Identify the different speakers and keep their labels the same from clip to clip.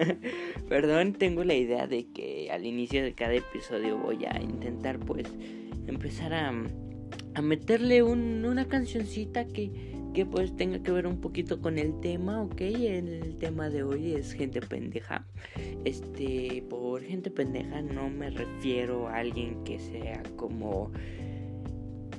Speaker 1: Perdón, tengo la idea de que al inicio de cada episodio voy a intentar pues empezar a, a meterle una cancioncita que, que pues tenga que ver un poquito con el tema, ¿ok? El tema de hoy es gente pendeja. Este, por gente pendeja no me refiero a alguien que sea como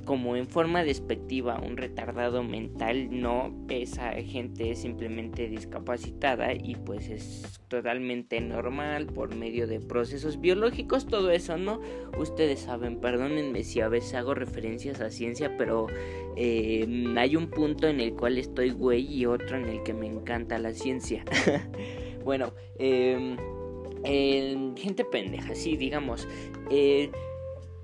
Speaker 1: como en forma despectiva un retardado mental, no, esa gente simplemente discapacitada y pues es totalmente normal por medio de procesos biológicos, todo eso, ¿no? Ustedes saben, perdónenme si a veces hago referencias a ciencia, pero eh, hay un punto en el cual estoy güey y otro en el que me encanta la ciencia. bueno, eh, gente pendeja, sí, digamos. Eh,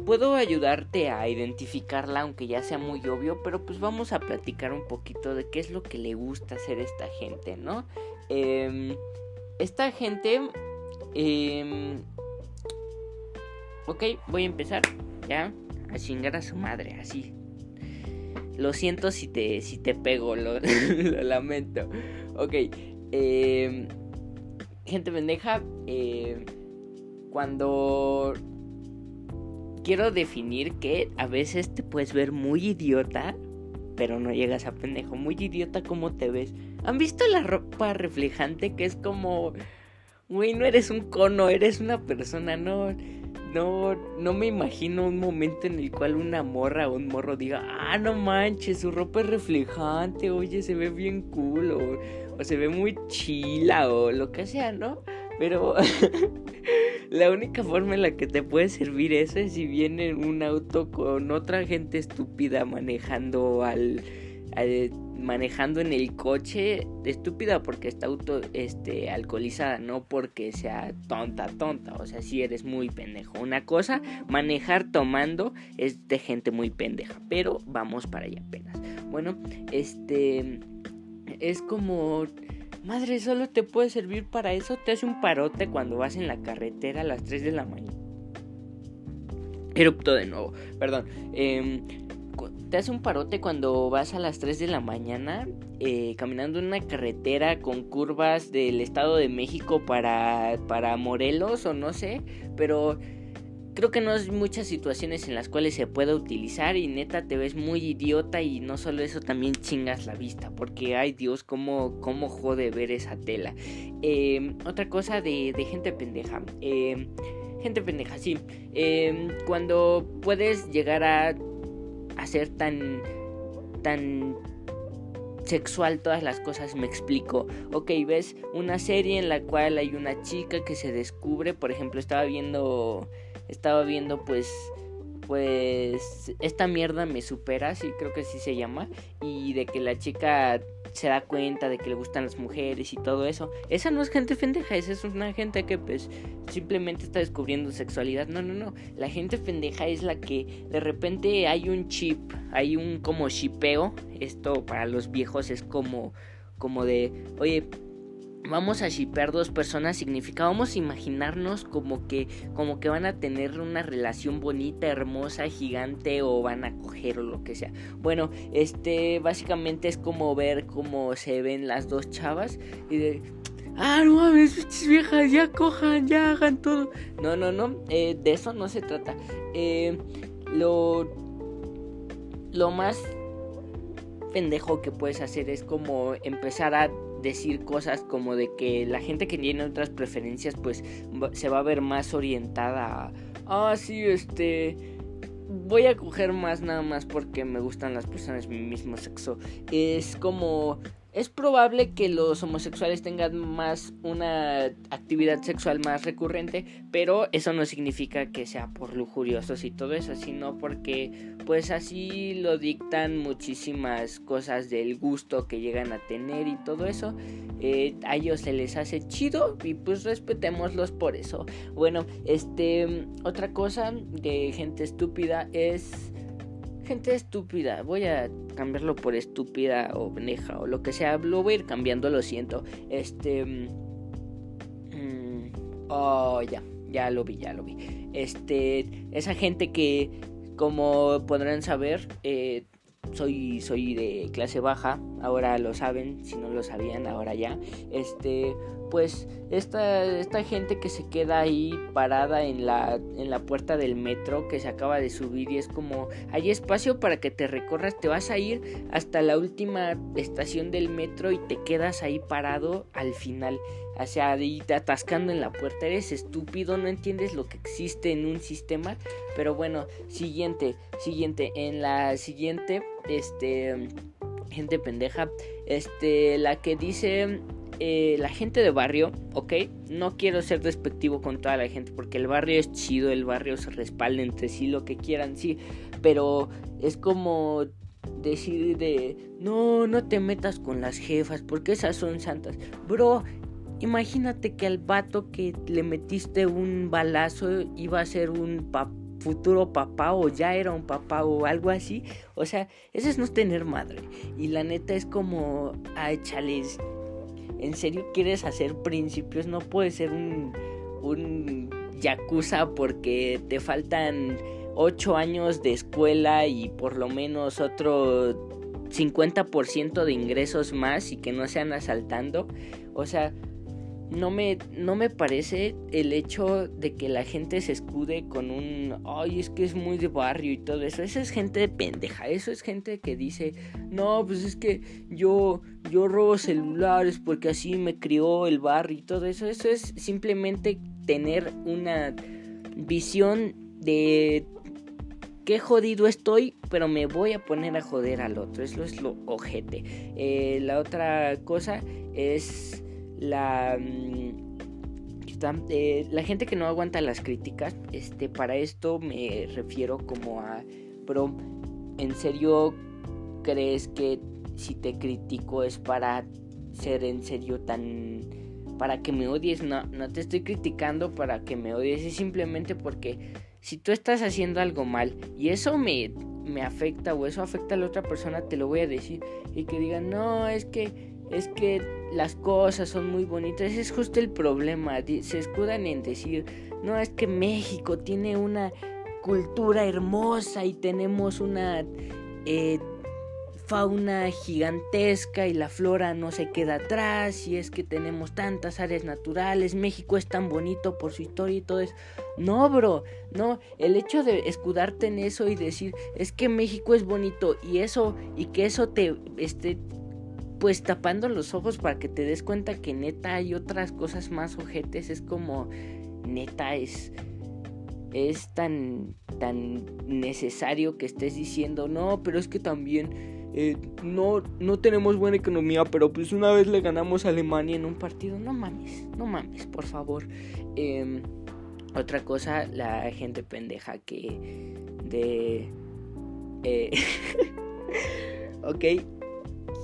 Speaker 1: puedo ayudarte a identificarla, aunque ya sea muy obvio, pero pues vamos a platicar un poquito de qué es lo que le gusta hacer esta gente, ¿no? Em, esta gente... Eh, ok, voy a empezar, ¿ya? A chingar a su madre, así. Lo siento si te, si te pego, lo, lamento. Ok, em, gente pendeja, eh, cuando quiero definir que a veces te puedes ver muy idiota, pero no llegas a pendejo. Muy idiota como te ves. ¿Han visto la ropa reflejante que es como... Güey, no eres un cono, eres una persona, no... No, no me imagino un momento en el cual una morra o un morro diga, ah, no manches, su ropa es reflejante, oye, se ve bien cool, o, o se ve muy chila, o lo que sea, ¿no? Pero la única forma en la que te puede servir eso es si viene un auto con otra gente estúpida manejando al, manejando en el coche estúpida porque está auto este alcoholizada, no porque sea tonta, tonta, o sea, si eres muy pendejo. Una cosa, manejar tomando es de gente muy pendeja, pero vamos para allá apenas. Bueno, este es como Madre, solo te puede servir para eso. Te hace un parote cuando vas en la carretera a las 3 de la mañana. Erupto de nuevo, perdón. Em, te hace un parote cuando vas a las 3 de la mañana eh, caminando en una carretera con curvas del Estado de México para, para Morelos o no sé. Pero Creo que no hay muchas situaciones en las cuales se pueda utilizar y neta te ves muy idiota y no solo eso también chingas la vista porque ay Dios cómo, cómo jode ver esa tela. Em, otra cosa de, gente pendeja. Em, gente pendeja, sí. Em, cuando puedes llegar a, a ser tan tan sexual todas las cosas, me explico. Ok, ves una serie en la cual hay una chica que se descubre, por ejemplo, estaba viendo estaba viendo pues pues esta mierda me supera, sí creo que así se llama, y de que la chica se da cuenta de que le gustan las mujeres y todo eso. Esa no es gente pendeja, esa es una gente que pues simplemente está descubriendo sexualidad. No, no, no. La gente pendeja es la que de repente hay un chip, hay un como chipeo. Esto para los viejos es como como de, oye, vamos a shippear dos personas significa vamos a imaginarnos como que como que van a tener una relación bonita, hermosa, gigante o van a coger o lo que sea. Bueno, este básicamente es como ver cómo se ven las dos chavas y de Ah, no mames, viejas, ya cojan, ya hagan todo. No, no, no, eh, de eso no se trata. Eh, lo, lo más pendejo que puedes hacer es como empezar a decir cosas como de que la gente que tiene otras preferencias pues se va a ver más orientada a, ah, sí, este, voy a coger más nada más porque me gustan las personas de mi mismo sexo. Es como es probable que los homosexuales tengan más una actividad sexual más recurrente, pero eso no significa que sea por lujuriosos y todo eso, sino porque pues así lo dictan muchísimas cosas del gusto que llegan a tener y todo eso. Eh, a ellos se les hace chido y pues respetémoslos por eso. Bueno, este otra cosa de gente estúpida es gente estúpida. Voy a cambiarlo por estúpida o beneja o lo que sea. Lo voy a ir cambiando, lo siento. Este. Mmm, oh, ya. Ya lo vi, ya lo vi. Este. Esa gente que, como podrán saber, eh, soy, soy de clase baja. Ahora lo saben. Si no lo sabían, ahora ya. Este. Pues esta, esta gente que se queda ahí parada en la, en la puerta del metro que se acaba de subir y es como hay espacio para que te recorras, te vas a ir hasta la última estación del metro y te quedas ahí parado al final. O sea, ahí atascando en la puerta, eres estúpido, no entiendes lo que existe en un sistema. Pero bueno, siguiente, siguiente, en la siguiente, este, gente pendeja, este, la que dice eh, la gente de barrio, ¿ok? No quiero ser despectivo con toda la gente porque el barrio es chido, el barrio se respalda entre sí, lo que quieran, sí, pero es como decir de, no, no te metas con las jefas porque esas son santas. Bro, imagínate que al vato que le metiste un balazo iba a ser un futuro papá o ya era un papá o algo así. O sea, eso es no tener madre. Y la neta es como, ay, chales, ¿En serio quieres hacer principios? No puedes ser un, un yakuza porque te faltan 8 años de escuela y por lo menos otro 50% de ingresos más y que no sean asaltando. O sea, no me, no me parece el hecho de que la gente se escude con un, ay, es que es muy de barrio y todo eso. Eso es gente de pendeja. Eso es gente que dice, no, pues es que yo, yo robo celulares porque así me crió el barrio y todo eso. Eso es simplemente tener una visión de qué jodido estoy, pero me voy a poner a joder al otro. Eso es lo ojete. Eh, la otra cosa es la mm, eh, la gente que no aguanta las críticas, este, para esto me refiero como a, pero ¿en serio crees que si te critico es para ser en serio tan, para que me odies? No, no te estoy criticando para que me odies, es simplemente porque si tú estás haciendo algo mal y eso me, me afecta o eso afecta a la otra persona, te lo voy a decir y que digan, no, es que, es que las cosas son muy bonitas. Ese es justo el problema. Se escudan en decir, no, es que México tiene una cultura hermosa y tenemos una eh, fauna gigantesca y la flora no se queda atrás y es que tenemos tantas áreas naturales, México es tan bonito por su historia y todo eso. No, bro, no, el hecho de escudarte en eso y decir, es que México es bonito y eso y que eso te este pues tapando los ojos para que te des cuenta que neta hay otras cosas más ojetes. Es como, neta, es, es tan, tan necesario que estés diciendo, no, pero es que también eh, no, no tenemos buena economía, pero pues una vez le ganamos a Alemania en un partido. No mames, no mames, por favor. Em, otra cosa, la gente pendeja que de... Eh, ok,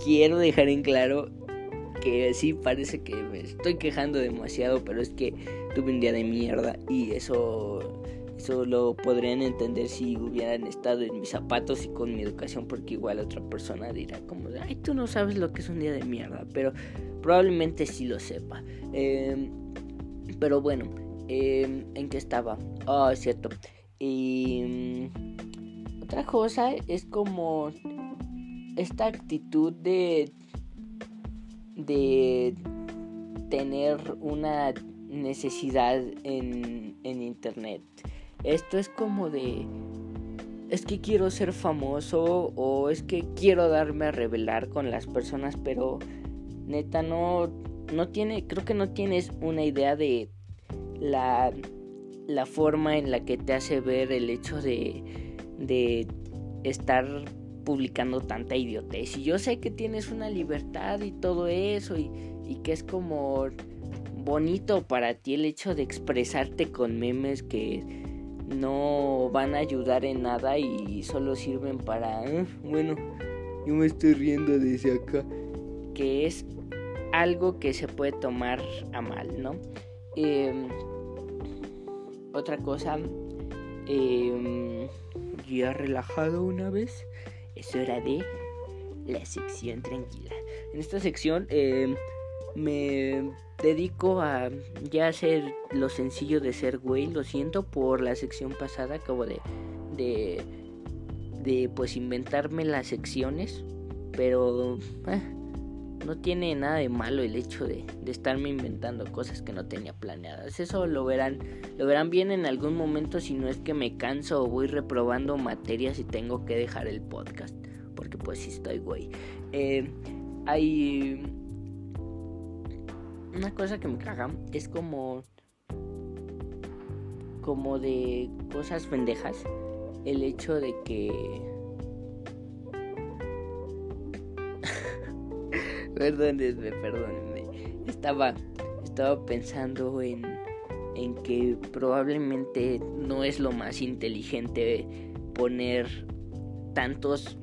Speaker 1: quiero dejar en claro que sí parece que me estoy quejando demasiado, pero es que tuve un día de mierda y eso eso lo podrían entender si hubieran estado en mis zapatos y con mi educación, porque igual otra persona dirá como, ay, tú no sabes lo que es un día de mierda, pero probablemente sí lo sepa. Em, pero bueno, em, ¿en qué estaba? Ah, oh, cierto. Y mm, otra cosa es como esta actitud de de tener una necesidad en, en internet. Esto es como de es que quiero ser famoso o es que quiero darme a revelar con las personas, pero neta no no tiene creo que no tienes una idea de la la forma en la que te hace ver el hecho de de estar publicando tanta idiotez. Y yo sé que tienes una libertad y todo eso y, que es como bonito para ti el hecho de expresarte con memes que no van a ayudar en nada y solo sirven para, ah, bueno, yo me estoy riendo desde acá, que es algo que se puede tomar a mal, ¿no? Em, otra cosa, eh, ya relajado una vez, es hora de la sección tranquila. En esta sección eh, me dedico a ya hacer lo sencillo de ser güey. Lo siento por la sección pasada. Acabo de, de, de pues inventarme las secciones. Pero eh, no tiene nada de malo el hecho de, de, estarme inventando cosas que no tenía planeadas. Eso lo verán, lo verán bien en algún momento si no es que me canso o voy reprobando materias y tengo que dejar el podcast. Porque pues sí estoy güey. Eh, hay una cosa que me caga. Es como como de cosas pendejas. El hecho de que perdónenme, perdónenme. Estaba, estaba pensando en, en que probablemente no es lo más inteligente poner tantos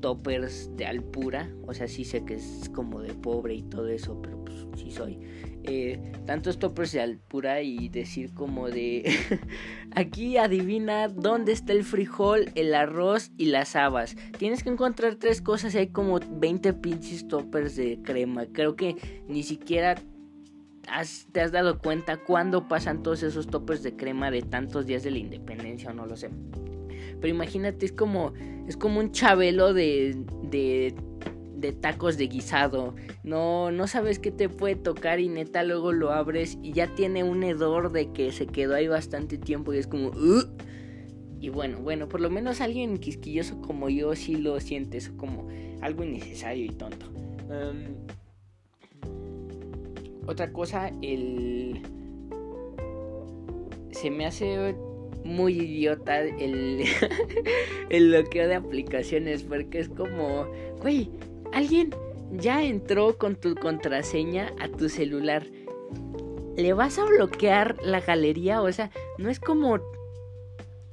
Speaker 1: toppers de alpura. O sea, sí sé que es como de pobre y todo eso, pero pues sí soy. Eh, tantos toppers de alpura y decir como de aquí adivina dónde está el frijol, el arroz y las habas. Tienes que encontrar tres cosas y hay como 20 pinches toppers de crema. Creo que ni siquiera te has dado cuenta cuándo pasan todos esos toppers de crema de tantos días de la independencia o no lo sé. Pero imagínate, es como, es como un chabelo de, de, de tacos de guisado. No, no sabes qué te puede tocar y neta luego lo abres y ya tiene un hedor de que se quedó ahí bastante tiempo y es como... Y bueno, bueno, por lo menos alguien quisquilloso como yo sí lo siente eso como algo innecesario y tonto. Em, otra cosa, el... Se me hace muy idiota el, el bloqueo de aplicaciones porque es como, güey, alguien ya entró con tu contraseña a tu celular. ¿Le vas a bloquear la galería? O sea, no es como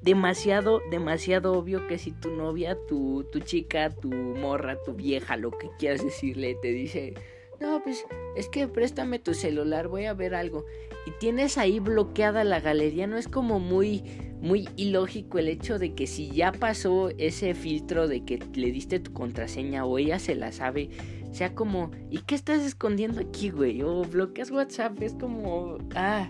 Speaker 1: demasiado, demasiado obvio que si tu novia, tu, tu chica, tu morra, tu vieja, lo que quieras decirle, te dice, no, pues es que préstame tu celular, voy a ver algo. Y tienes ahí bloqueada la galería, no es como muy, muy ilógico el hecho de que si ya pasó ese filtro de que le diste tu contraseña o ella se la sabe, sea como, ¿y qué estás escondiendo aquí, güey? O bloqueas WhatsApp, es como, ah,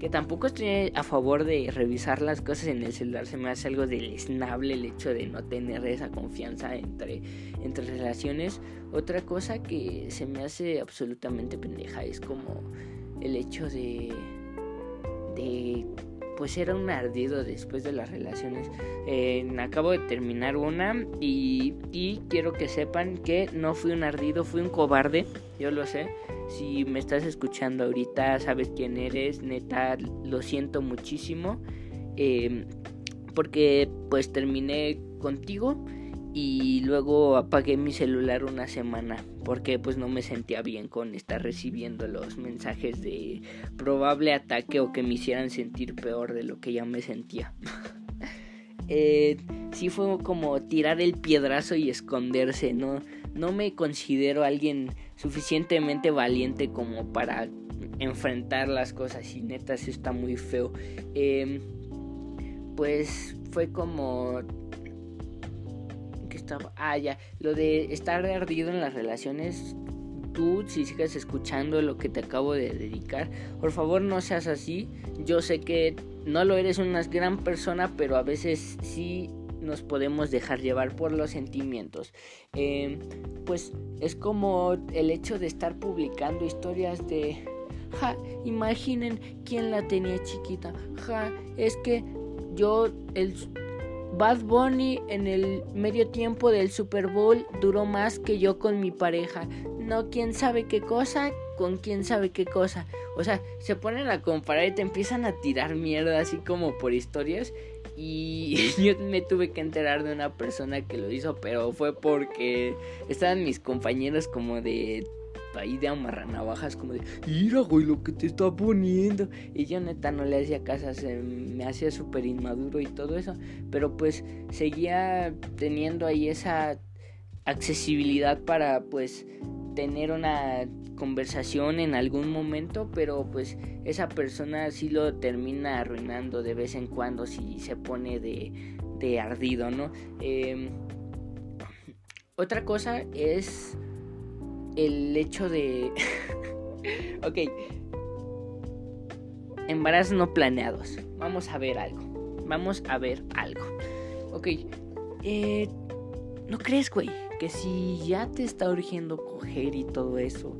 Speaker 1: que tampoco estoy a favor de revisar las cosas en el celular, se me hace algo deleznable el hecho de no tener esa confianza entre, entre relaciones. Otra cosa que se me hace absolutamente pendeja es como el hecho de, de pues era un ardido después de las relaciones. Eh, acabo de terminar una y, y, quiero que sepan que no fui un ardido, fui un cobarde, yo lo sé. Si me estás escuchando ahorita, sabes quién eres, neta, lo siento muchísimo. Eh, porque pues terminé contigo y luego apagué mi celular una semana porque pues no me sentía bien con estar recibiendo los mensajes de probable ataque o que me hicieran sentir peor de lo que ya me sentía. eh, sí fue como tirar el piedrazo y esconderse, no, no me considero alguien suficientemente valiente como para enfrentar las cosas y neta sí está muy feo. Eh, pues fue como Ah, ya. Lo de estar ardido en las relaciones. Tú, si sigues escuchando lo que te acabo de dedicar, por favor no seas así. Yo sé que no lo eres una gran persona, pero a veces sí nos podemos dejar llevar por los sentimientos. Em, pues es como el hecho de estar publicando historias de... Ja, imaginen quién la tenía chiquita. Ja, es que yo el Bad Bunny en el medio tiempo del Super Bowl duró más que yo con mi pareja. No, quién sabe qué cosa, con quién sabe qué cosa. O sea, se ponen a comparar y te empiezan a tirar mierda así como por historias. Y yo me tuve que enterar de una persona que lo hizo, pero fue porque estaban mis compañeros como de ahí de amarranavajas como de, mira, güey, lo que te está poniendo. Y yo neta no le hacía caso, se me hacía súper inmaduro y todo eso. Pero pues seguía teniendo ahí esa accesibilidad para pues tener una conversación en algún momento, pero pues esa persona sí lo termina arruinando de vez en cuando si se pone de, de ardido, ¿no? Em, otra cosa es el hecho de... ok. Embarazos no planeados. Vamos a ver algo. Vamos a ver algo. Ok. Eh, ¿No crees, güey? Que si ya te está urgiendo coger y todo eso,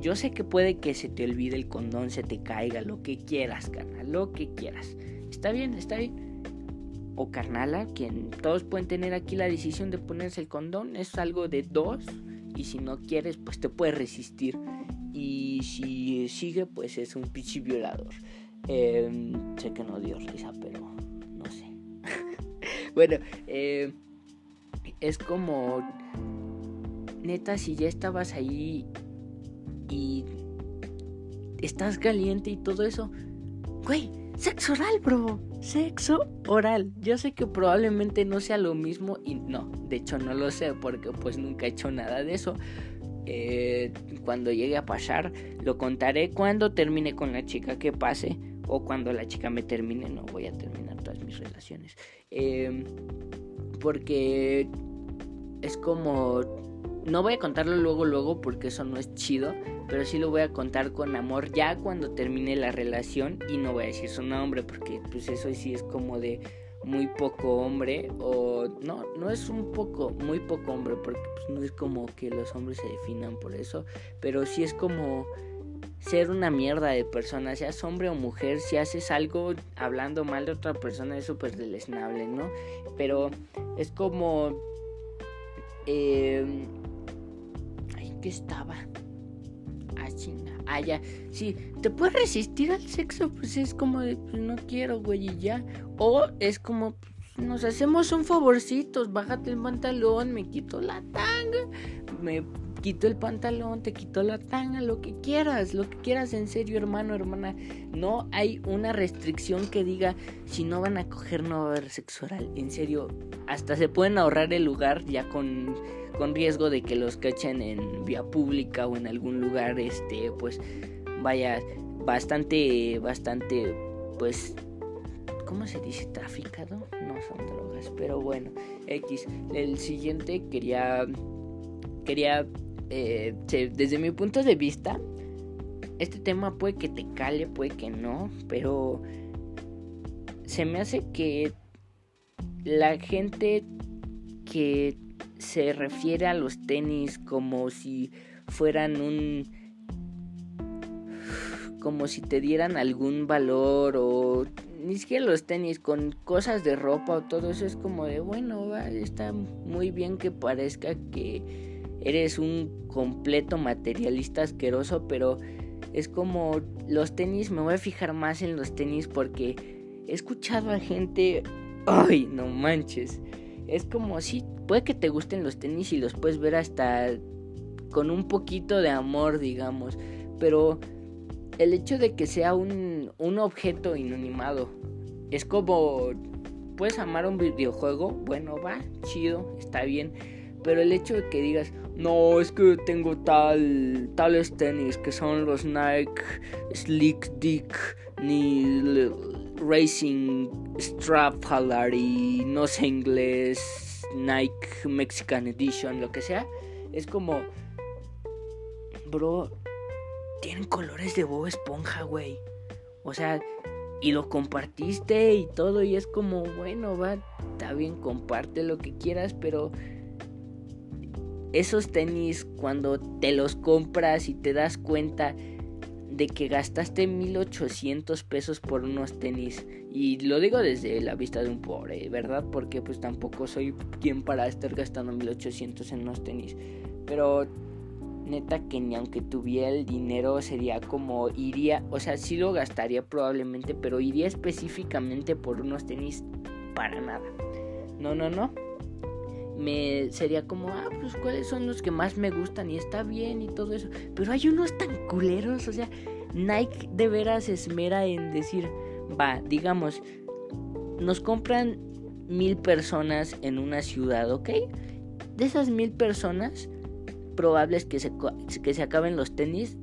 Speaker 1: yo sé que puede que se te olvide el condón, se te caiga, lo que quieras, carnal, lo que quieras. Está bien, está bien. O carnala, quien todos pueden tener aquí la decisión de ponerse el condón, es algo de dos. Y si no quieres, pues te puedes resistir. Y si sigue, pues es un pichi violador. Em, sé que no dio risa, pero no sé. bueno, eh, es como... Neta, si ya estabas ahí y estás caliente y todo eso. Güey, sexo oral, bro. Sexo oral. Yo sé que probablemente no sea lo mismo y no, de hecho no lo sé porque pues nunca he hecho nada de eso. Eh, cuando llegue a pasar, lo contaré cuando termine con la chica que pase o cuando la chica me termine. No voy a terminar todas mis relaciones. Eh, porque es como no voy a contarlo luego, luego, porque eso no es chido, pero sí lo voy a contar con amor ya cuando termine la relación y no voy a decir su nombre, porque pues eso sí es como de muy poco hombre, o no, no es un poco, muy poco hombre, porque pues no es como que los hombres se definan por eso, pero sí es como ser una mierda de persona, seas hombre o mujer, si haces algo hablando mal de otra persona es súper deleznable, ¿no? Pero es como... Eh, ¿Qué estaba? Ah, chinga. Ah, ya. Sí, te puedes resistir al sexo, pues es como de, pues no quiero, güey, y ya. O es como, pues, nos hacemos un favorcito, bájate el pantalón, me quito la tanga, me quito el pantalón, te quito la tanga, lo que quieras, lo que quieras en serio, hermano, hermana. No hay una restricción que diga si no van a coger no va a haber sexo oral. En serio, hasta se pueden ahorrar el lugar ya con con riesgo de que los cachen en vía pública o en algún lugar, este, pues vaya bastante, bastante, pues, ¿cómo se dice? Traficado, no son drogas, pero bueno, X. El siguiente quería, quería, eh, desde mi punto de vista, este tema puede que te cale, puede que no, pero se me hace que la gente que se refiere a los tenis como si fueran un como si te dieran algún valor o ni siquiera los tenis con cosas de ropa o todo eso es como de bueno está muy bien que parezca que eres un completo materialista asqueroso pero es como los tenis me voy a fijar más en los tenis porque he escuchado a gente ay no manches es como si puede que te gusten los tenis y los puedes ver hasta con un poquito de amor, digamos, pero el hecho de que sea un, un objeto inanimado es como puedes amar un videojuego, bueno, va, chido, está bien, pero el hecho de que digas, no, es que tengo tal, tales tenis que son los Nike Slick Dick, ni Racing Strap y no sé inglés, Nike Mexican Edition, lo que sea, es como, bro, tienen colores de Bob Esponja, güey. O sea, y lo compartiste y todo, y es como, bueno, va, está bien, comparte lo que quieras, pero esos tenis, cuando te los compras y te das cuenta de que gastaste 1800 pesos por unos tenis. Y lo digo desde la vista de un pobre, ¿verdad? Porque pues tampoco soy quien para estar gastando 1800 en unos tenis. Pero neta que ni aunque tuviera el dinero sería como iría, o sea, sí lo gastaría probablemente, pero iría específicamente por unos tenis para nada. No, no, no. Me sería como, ah, pues cuáles son los que más me gustan y está bien y todo eso. Pero hay unos tan culeros, o sea, Nike de veras esmera en decir, va, digamos, nos compran mil personas en una ciudad, ¿ok? De esas mil personas, probables que se, que se acaben los tenis,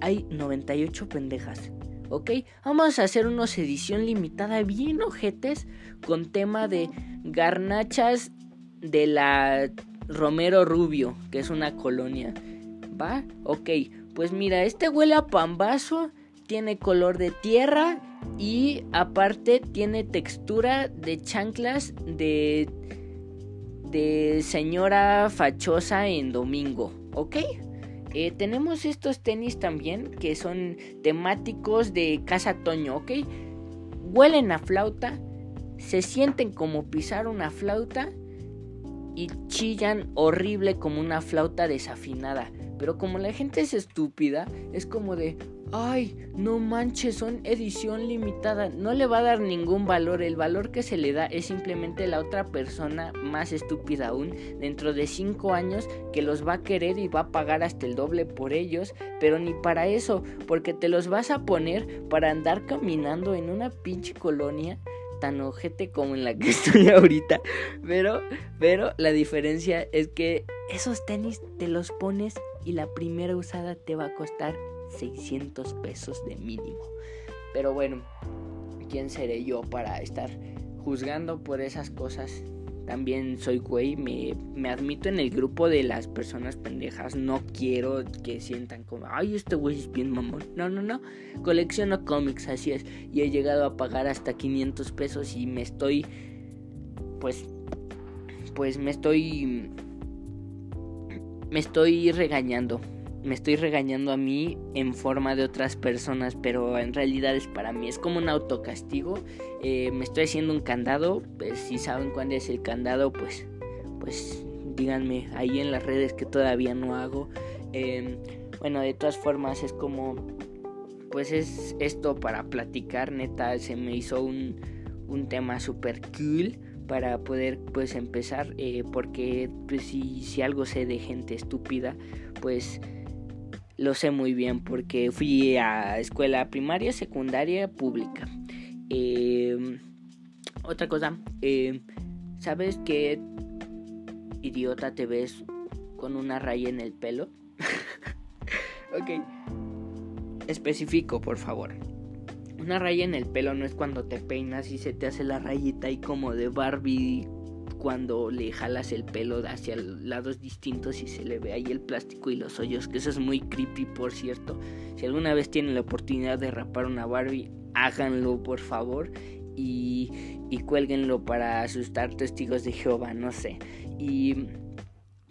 Speaker 1: hay 98 pendejas. ¿ok? Vamos a hacer una edición limitada bien ojetes con tema de garnachas de la Romero Rubio, que es una colonia. ¿Va? Ok, pues mira, este huele a pambazo, tiene color de tierra y aparte tiene textura de chanclas de de señora fachosa en domingo, ¿ok? Eh, tenemos estos tenis también que son temáticos de casa Toño, ¿ok? Huelen a flauta, se sienten como pisar una flauta y chillan horrible como una flauta desafinada. Pero como la gente es estúpida, es como de, ay, no manches, son edición limitada. No le va a dar ningún valor. El valor que se le da es simplemente la otra persona más estúpida aún, dentro de 5 años, que los va a querer y va a pagar hasta el doble por ellos. Pero ni para eso, porque te los vas a poner para andar caminando en una pinche colonia tan ojete como en la que estoy ahorita. Pero, pero la diferencia es que esos tenis te los pones y la primera usada te va a costar 600 pesos de mínimo. Pero bueno, ¿quién seré yo para estar juzgando por esas cosas? También soy güey, me, me, admito en el grupo de las personas pendejas. No quiero que sientan como, ay, este güey es bien mamón. No, no, no. Colecciono cómics, así es. Y he llegado a pagar hasta 500 pesos y me estoy, pues, pues me estoy, me estoy regañando me estoy regañando a mí en forma de otras personas, pero en realidad es para mí, es como un autocastigo. Eh, me estoy haciendo un candado, pues si saben cuándo es el candado, pues, pues díganme ahí en las redes que todavía no hago. Em, bueno, de todas formas es como, pues es esto para platicar, neta, se me hizo un, un tema super cool para poder pues empezar eh, porque pues si, si algo sé de gente estúpida pues lo sé muy bien porque fui a escuela primaria, secundaria, pública. Em, otra cosa, em, ¿sabes qué idiota te ves con una raya en el pelo? ok. Especifico, por favor. Una raya en el pelo no es cuando te peinas y se te hace la rayita ahí como de Barbie cuando le jalas el pelo hacia lados distintos y se le ve ahí el plástico y los hoyos, que eso es muy creepy, por cierto. Si alguna vez tienen la oportunidad de rapar una Barbie, háganlo, por favor. Y, y cuélguenlo para asustar testigos de Jehová, no sé. Y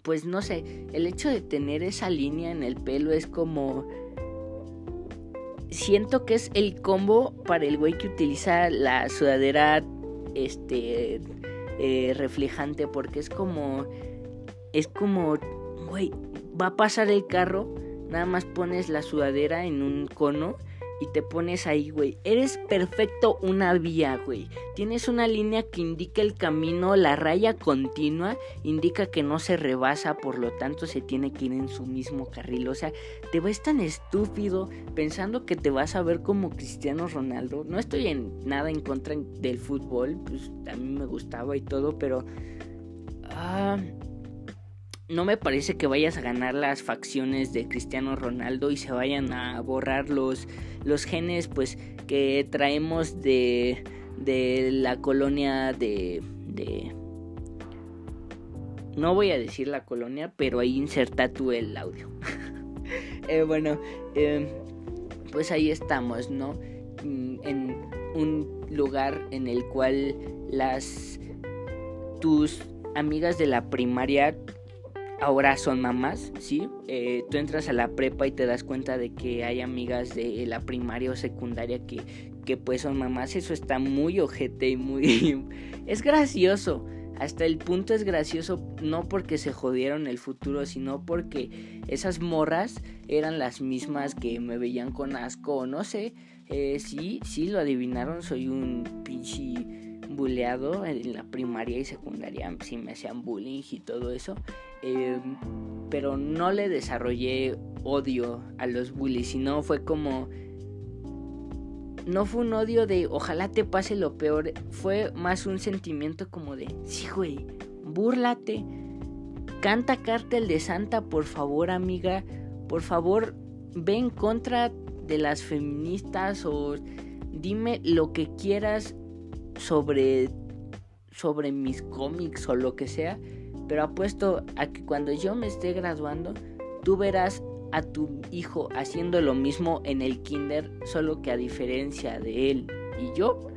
Speaker 1: pues no sé, el hecho de tener esa línea en el pelo es como siento que es el combo para el güey que utiliza la sudadera este eh, reflejante porque es como es como güey va a pasar el carro nada más pones la sudadera en un cono y te pones ahí, güey. Eres perfecto una vía, güey. Tienes una línea que indica el camino, la raya continua indica que no se rebasa, por lo tanto se tiene que ir en su mismo carril. O sea, te ves tan estúpido pensando que te vas a ver como Cristiano Ronaldo. No estoy en nada en contra del fútbol, pues a mí me gustaba y todo, pero... Ah, no me parece que vayas a ganar las facciones de Cristiano Ronaldo y se vayan a borrar los, los genes pues que traemos de, de la colonia de, de... No voy a decir la colonia, pero ahí inserta tú el audio. Eh, bueno, em, pues ahí estamos, ¿no? Mm, en un lugar en el cual las tus amigas de la primaria ahora son mamás, ¿sí? Eh, tú entras a la prepa y te das cuenta de que hay amigas de la primaria o secundaria que, que pues son mamás. Eso está muy ojete y muy... es gracioso. Hasta el punto es gracioso no porque se jodieron el futuro, sino porque esas morras eran las mismas que me veían con asco, no sé. Eh, sí, sí, lo adivinaron, soy un pinche buleado en la primaria y secundaria, sí me hacían bullying y todo eso. Em, pero no le desarrollé odio a los bullies, sino fue como... No fue un odio de ojalá te pase lo peor, fue más un sentimiento como de, sí, güey, búrlate, canta cártel de Santa, por favor, amiga, por favor, ve en contra de las feministas o dime lo que quieras sobre sobre mis cómics o lo que sea, pero apuesto a que cuando yo me esté graduando, tú verás a tu hijo haciendo lo mismo en el kinder, solo que a diferencia de él y yo,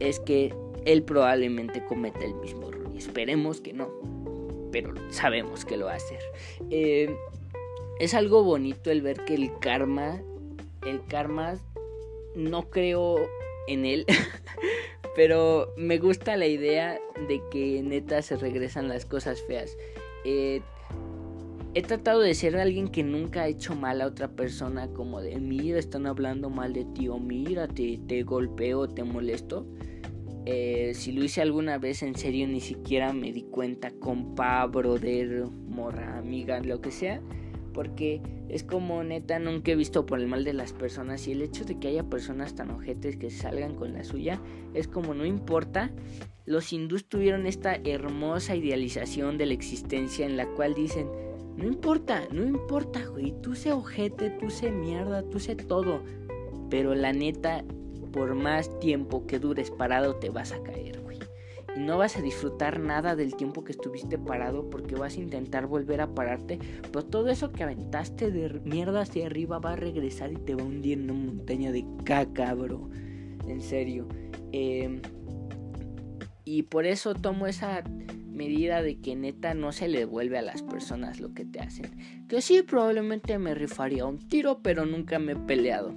Speaker 1: es que él probablemente cometa el mismo error. Y esperemos que no. Pero sabemos que lo va a hacer. Eh, es algo bonito el ver que el karma, el karma, no creo en él. pero me gusta la idea de que neta se regresan las cosas feas. Eh, he tratado de ser alguien que nunca ha hecho mal a otra persona, como de mira, están hablando mal de ti, o mira, te, te golpeo, te molesto. Eh, si lo hice alguna vez en serio, ni siquiera me di cuenta, compa, brother, morra, amiga, lo que sea. Porque es como neta, nunca he visto por el mal de las personas. Y el hecho de que haya personas tan ojetes que salgan con la suya, es como no importa. Los hindús tuvieron esta hermosa idealización de la existencia en la cual dicen, no importa, no importa, güey. Tú sé ojete, tú sé mierda, tú sé todo. Pero la neta, por más tiempo que dures parado, te vas a caer, no vas a disfrutar nada del tiempo que estuviste parado porque vas a intentar volver a pararte. Pero todo eso que aventaste de mierda hacia arriba va a regresar y te va a hundir en una montaña de caca, bro. En serio. Eh, y por eso tomo esa medida de que neta no se le devuelve a las personas lo que te hacen. Que sí, probablemente me rifaría un tiro, pero nunca me he peleado.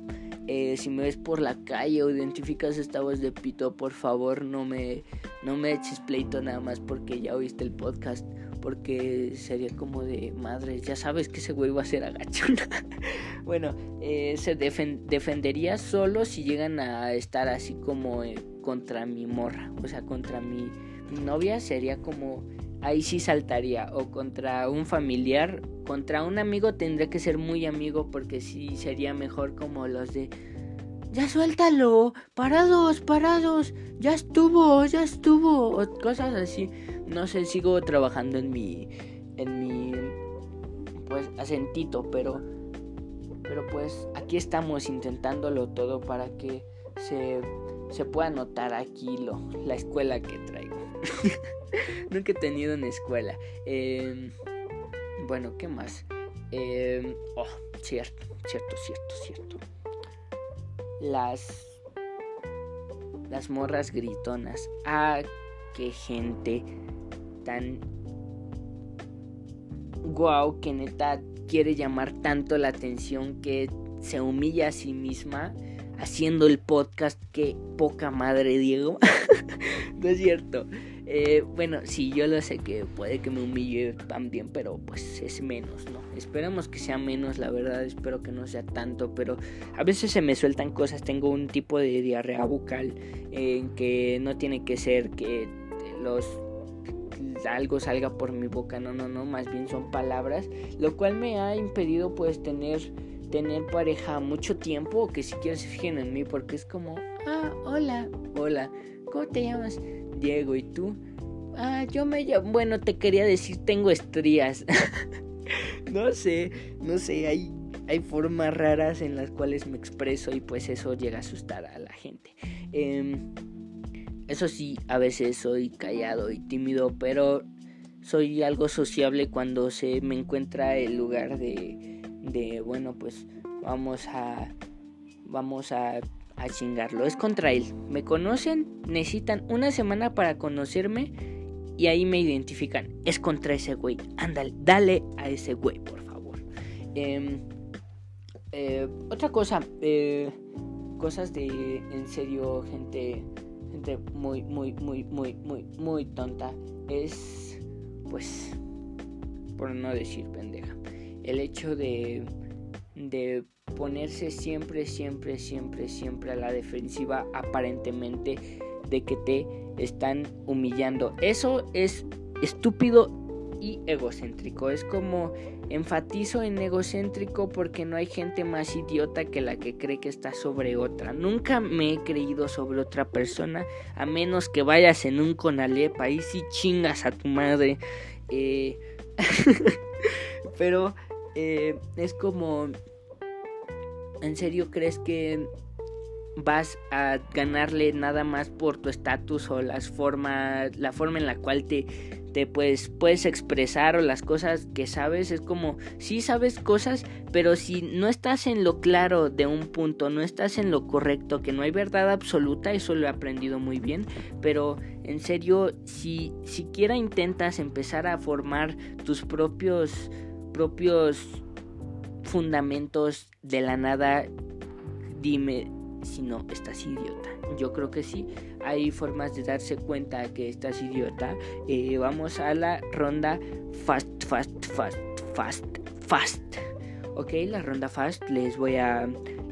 Speaker 1: Eh, si me ves por la calle o identificas esta voz de pito, por favor no me, no me eches pleito nada más porque ya oíste el podcast. Porque sería como de madre, ya sabes que ese güey va a ser agachona. bueno, eh, se defendería solo si llegan a estar así como eh, contra mi morra, o sea, contra mi novia sería como ahí sí saltaría o contra un familiar, contra un amigo tendría que ser muy amigo porque sí sería mejor como los de ya suéltalo, parados, parados, ya estuvo, ya estuvo, o cosas así. No sé, sigo trabajando en mi en mi pues acentito, pero pero pues aquí estamos intentándolo todo para que se se pueda notar aquí lo, la escuela que traigo. Nunca he tenido una escuela. Em, bueno, ¿qué más? Em, oh, cierto, cierto, cierto, cierto. Las. Las morras gritonas. Ah, qué gente tan. Guau, que neta quiere llamar tanto la atención que se humilla a sí misma haciendo el podcast. Que poca madre, Diego. no es cierto. Eh, bueno, sí, yo lo sé que puede que me humille también, pero pues es menos, ¿no? Esperamos que sea menos, la verdad, espero que no sea tanto, pero a veces se me sueltan cosas, tengo un tipo de diarrea bucal en que no tiene que ser que los algo salga por mi boca, no, no, no, más bien son palabras, lo cual me ha impedido pues tener tener pareja mucho tiempo, o que siquiera se fijen en mí, porque es como, ah, hola, hola, ¿cómo te llamas? Diego, ¿y tú? Ah, yo me llamo, bueno, te quería decir, tengo estrías. no sé, no sé, hay, hay formas raras en las cuales me expreso y pues eso llega a asustar a la gente. Em, eso sí, a veces soy callado y tímido, pero soy algo sociable cuando se me encuentra el lugar de, de bueno, pues vamos a, vamos a a chingarlo. Es contra él. Me conocen, necesitan una semana para conocerme y ahí me identifican. Es contra ese güey. Ándale, dale a ese güey, por favor. Em, eh, otra cosa, eh, cosas de, en serio, gente, gente muy, muy, muy, muy, muy, muy tonta. Es, pues, por no decir pendeja, el hecho de, de ponerse siempre, siempre, siempre, siempre a la defensiva aparentemente de que te están humillando. Eso es estúpido y egocéntrico. Es como enfatizo en egocéntrico porque no hay gente más idiota que la que cree que está sobre otra. Nunca me he creído sobre otra persona a menos que vayas en un conalep ahí sí chingas a tu madre. Eh, pero eh, es como ¿En serio crees que vas a ganarle nada más por tu estatus o las formas, la forma en la cual te, te pues puedes expresar o las cosas que sabes es como sí sabes cosas pero si no estás en lo claro de un punto no estás en lo correcto que no hay verdad absoluta eso lo he aprendido muy bien pero en serio si siquiera intentas empezar a formar tus propios propios fundamentos de la nada dime si no estás idiota yo creo que sí hay formas de darse cuenta que estás idiota. Eh, vamos a la ronda fast, fast, fast, fast, fast. Ok, la ronda fast les voy a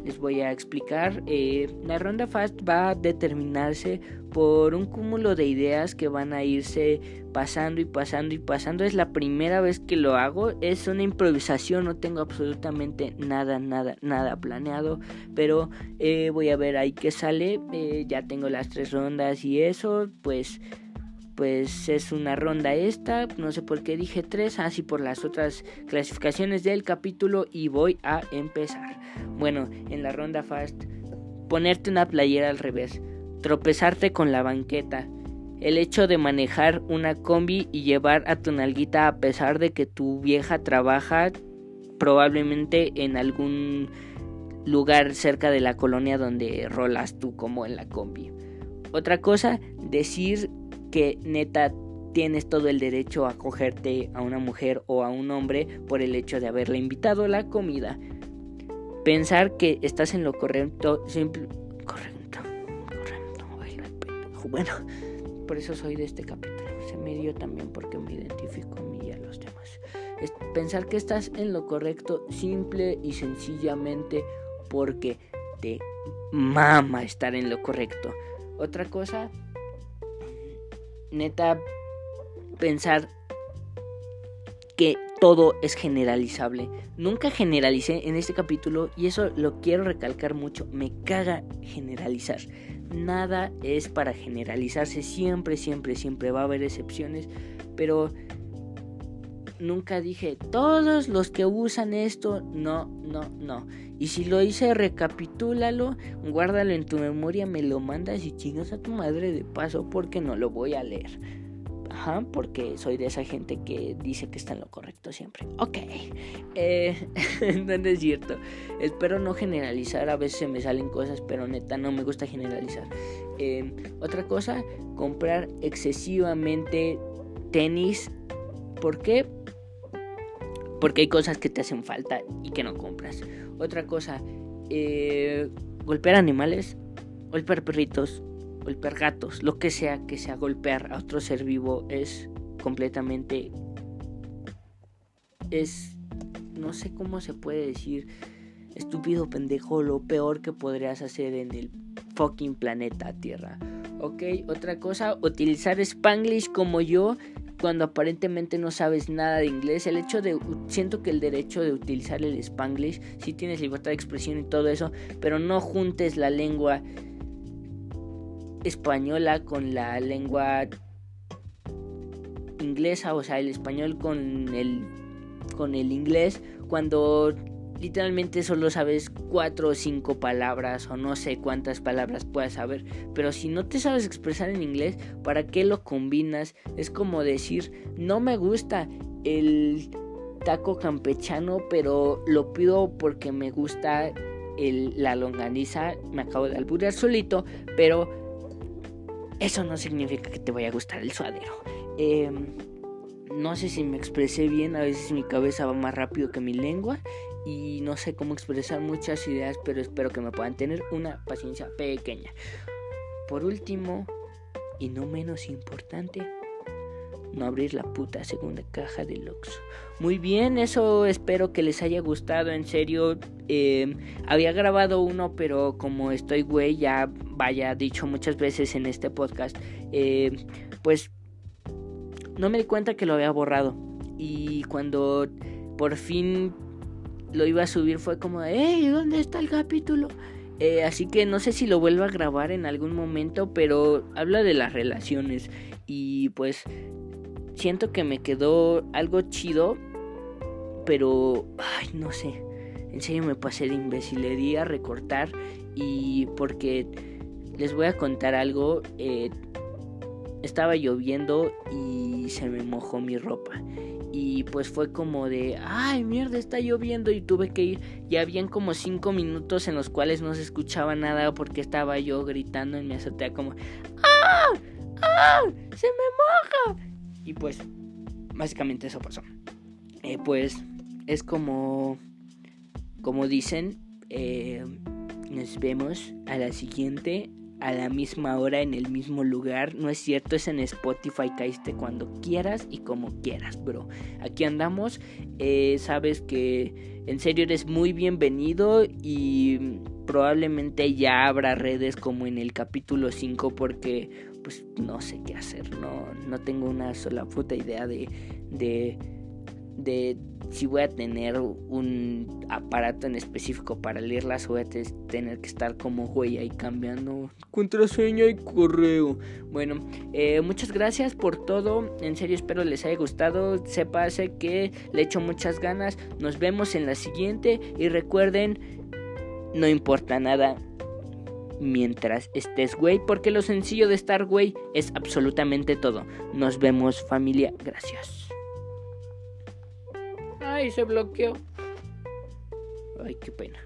Speaker 1: les voy a explicar. Eh, la ronda fast va a determinarse por un cúmulo de ideas que van a irse pasando y pasando y pasando. Es la primera vez que lo hago. Es una improvisación, no tengo absolutamente nada, nada, nada planeado. Pero eh, voy a ver ahí qué sale. Eh, ya tengo las tres rondas y eso, pues pues es una ronda esta, no sé por qué dije tres, así por las otras clasificaciones del capítulo y voy a empezar. Bueno, en la ronda fast, ponerte una playera al revés, tropezarte con la banqueta, el hecho de manejar una combi y llevar a tu nalguita a pesar de que tu vieja trabaja probablemente en algún lugar cerca de la colonia donde rolas tú como en la combi. Otra cosa, decir que neta tienes todo el derecho a cogerte a una mujer o a un hombre por el hecho de haberle invitado a la comida. Pensar que estás en lo correcto, simple, correcto, correcto, bueno, por eso soy de este capítulo. Se me dio también porque me identifico a mí y a los demás. Pensar que estás en lo correcto simple y sencillamente porque te mama estar en lo correcto. Otra cosa neta pensar que todo es generalizable. Nunca generalicé en este capítulo y eso lo quiero recalcar mucho. Me caga generalizar. Nada es para generalizarse. Siempre, siempre, siempre va a haber excepciones. Pero nunca dije todos los que usan esto. No, no, no. Y si lo hice, recapitúlalo, guárdalo en tu memoria, me lo mandas y chingas a tu madre de paso porque no lo voy a leer. Ajá, porque soy de esa gente que dice que está en lo correcto siempre. Ok, eh, no es cierto. Espero no generalizar, a veces me salen cosas, pero neta no me gusta generalizar. Eh, otra cosa, comprar excesivamente tenis. ¿Por qué? Porque hay cosas que te hacen falta y que no compras. Otra cosa, eh, golpear animales, golpear perritos, golpear gatos, lo que sea que sea golpear a otro ser vivo es completamente... Es... No sé cómo se puede decir. Estúpido pendejo, lo peor que podrías hacer en el fucking planeta Tierra. Ok, otra cosa, utilizar Spanglish como yo cuando aparentemente no sabes nada de inglés. El hecho de, siento que el derecho de utilizar el spanglish, si tienes libertad de expresión y todo eso, pero no juntes la lengua española con la lengua inglesa, o sea, el español con el, con el inglés, cuando literalmente solo sabes cuatro o cinco palabras o no sé cuántas palabras puedas saber. Pero si no te sabes expresar en inglés, ¿para qué lo combinas? Es como decir, no me gusta el taco campechano, pero lo pido porque me gusta la longaniza. Me acabo de alburear solito, pero eso no significa que te vaya a gustar el suadero. Em, no sé si me expresé bien, a veces mi cabeza va más rápido que mi lengua y no sé cómo expresar muchas ideas, pero espero que me puedan tener una paciencia pequeña. Por último, y no menos importante, no abrir la puta segunda caja de Lux. Muy bien, eso espero que les haya gustado, en serio. Em, había grabado uno, pero como estoy güey, ya vaya dicho muchas veces en este podcast, em, pues no me di cuenta que lo había borrado. Y cuando por fin lo iba a subir fue como, hey, ¿dónde está el capítulo? Eh, así que no sé si lo vuelvo a grabar en algún momento, pero habla de las relaciones y pues siento que me quedó algo chido, pero, ay, no sé, en serio me pasé de imbécil, a recortar y porque les voy a contar algo, eh, estaba lloviendo y se me mojó mi ropa. Y pues fue como de, ay mierda, está lloviendo y tuve que ir. Ya habían como cinco minutos en los cuales no se escuchaba nada porque estaba yo gritando en mi azotea como, ¡ah! ¡ah! ¡Se me moja! Y pues, básicamente eso pasó. Eh, pues es como, como dicen, eh, nos vemos a la siguiente a la misma hora en el mismo lugar. No es cierto, es en Spotify, caíste cuando quieras y como quieras, bro. Aquí andamos. Eh, sabes que en serio eres muy bienvenido y probablemente ya habrá redes como en el capítulo 5 porque pues no sé qué hacer. No, no tengo una sola puta idea de, de, de si voy a tener un aparato en específico para leerlas, voy a tener que estar como güey ahí cambiando contraseña y correo. Bueno, eh, muchas gracias por todo. En serio, espero les haya gustado. Sépase que le echo muchas ganas. Nos vemos en la siguiente. Y recuerden, no importa nada mientras estés güey, porque lo sencillo de estar güey es absolutamente todo. Nos vemos familia, gracias. Ay, se bloqueó. Ay, qué pena.